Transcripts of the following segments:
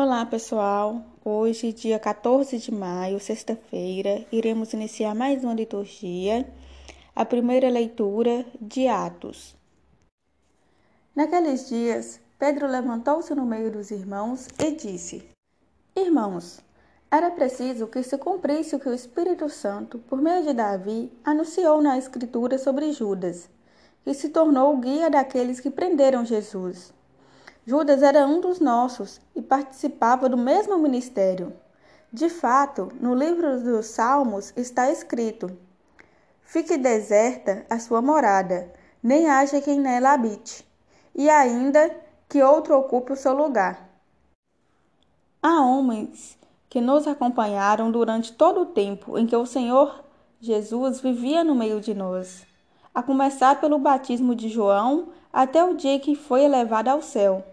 Olá, pessoal. Hoje, dia 14 de maio, sexta-feira, iremos iniciar mais uma liturgia, a primeira leitura de Atos. Naqueles dias, Pedro levantou-se no meio dos irmãos e disse: Irmãos, era preciso que se cumprisse o que o Espírito Santo, por meio de Davi, anunciou na Escritura sobre Judas, que se tornou o guia daqueles que prenderam Jesus. Judas era um dos nossos e participava do mesmo ministério. De fato, no livro dos Salmos está escrito: Fique deserta a sua morada, nem haja quem nela habite, e ainda que outro ocupe o seu lugar. Há homens que nos acompanharam durante todo o tempo em que o Senhor Jesus vivia no meio de nós, a começar pelo batismo de João até o dia que foi elevado ao céu.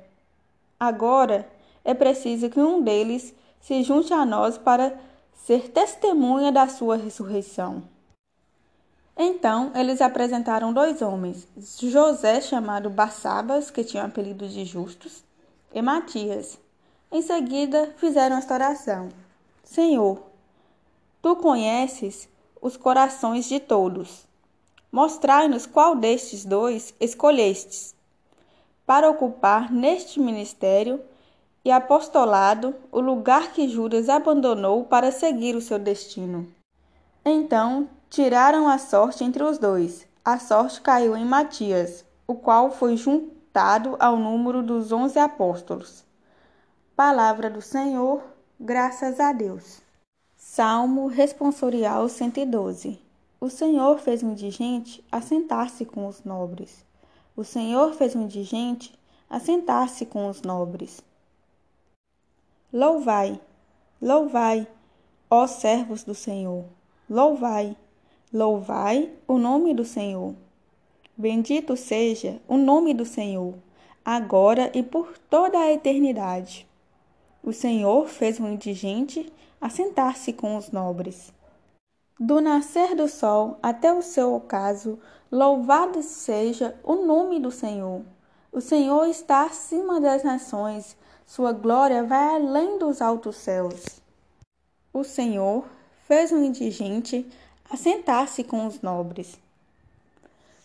Agora é preciso que um deles se junte a nós para ser testemunha da sua ressurreição. Então eles apresentaram dois homens, José, chamado Barsabas, que tinha o apelido de Justus, e Matias. Em seguida fizeram esta oração: Senhor, tu conheces os corações de todos. Mostrai-nos qual destes dois escolhestes para ocupar neste ministério e apostolado o lugar que Judas abandonou para seguir o seu destino. Então tiraram a sorte entre os dois. A sorte caiu em Matias, o qual foi juntado ao número dos onze apóstolos. Palavra do Senhor, graças a Deus. Salmo responsorial 112 O Senhor fez um indigente assentar-se com os nobres. O Senhor fez um indigente assentar-se com os nobres. Louvai, louvai, ó servos do Senhor, louvai, louvai o nome do Senhor. Bendito seja o nome do Senhor, agora e por toda a eternidade. O Senhor fez um indigente assentar-se com os nobres. Do nascer do sol até o seu ocaso, louvado seja o nome do Senhor. O Senhor está acima das nações, sua glória vai além dos altos céus. O Senhor fez um indigente assentar-se com os nobres.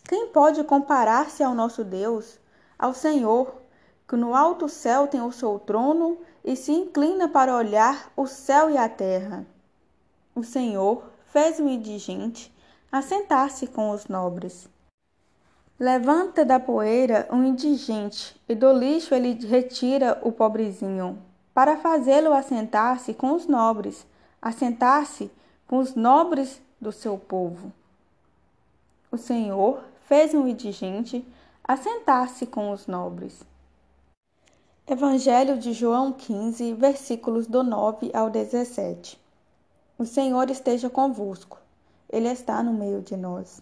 Quem pode comparar-se ao nosso Deus, ao Senhor, que no alto céu tem o seu trono e se inclina para olhar o céu e a terra? O Senhor fez o indigente assentar-se com os nobres. Levanta da poeira um indigente, e do lixo ele retira o pobrezinho, para fazê-lo assentar-se com os nobres, assentar-se com os nobres do seu povo. O Senhor fez um indigente assentar-se com os nobres. Evangelho de João 15, versículos do 9 ao 17. O Senhor esteja convosco. Ele está no meio de nós.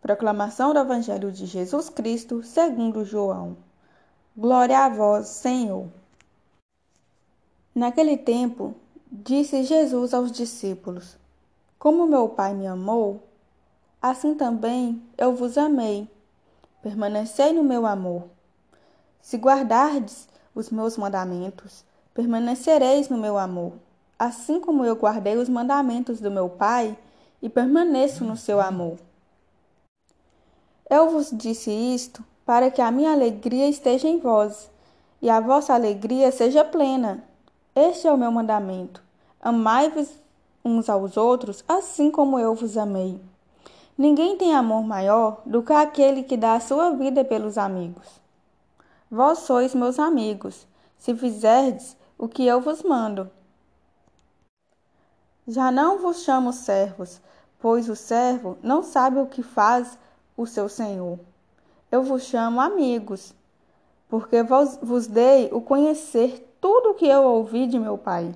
Proclamação do Evangelho de Jesus Cristo, segundo João. Glória a vós, Senhor. Naquele tempo, disse Jesus aos discípulos: Como meu Pai me amou, assim também eu vos amei. Permanecei no meu amor. Se guardardes os meus mandamentos, permanecereis no meu amor assim como eu guardei os mandamentos do meu Pai e permaneço no seu amor. Eu vos disse isto para que a minha alegria esteja em vós e a vossa alegria seja plena. Este é o meu mandamento: amai-vos uns aos outros, assim como eu vos amei. Ninguém tem amor maior do que aquele que dá a sua vida pelos amigos. Vós sois meus amigos, se fizerdes o que eu vos mando. Já não vos chamo servos, pois o servo não sabe o que faz o seu senhor. Eu vos chamo amigos, porque vos, vos dei o conhecer tudo o que eu ouvi de meu Pai.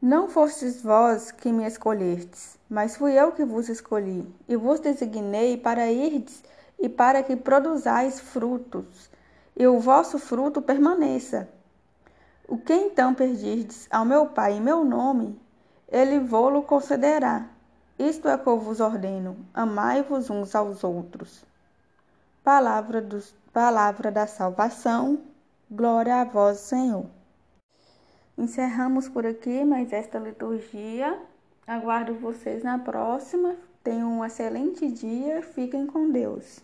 Não fostes vós que me escolhestes, mas fui eu que vos escolhi, e vos designei para irdes e para que produzais frutos, e o vosso fruto permaneça. O que então perdirdes ao meu Pai em meu nome, ele vô-lo concederá. Isto é que eu vos ordeno: amai-vos uns aos outros. Palavra, palavra da salvação, glória a vós, Senhor. Encerramos por aqui mais esta liturgia. Aguardo vocês na próxima. Tenham um excelente dia. Fiquem com Deus.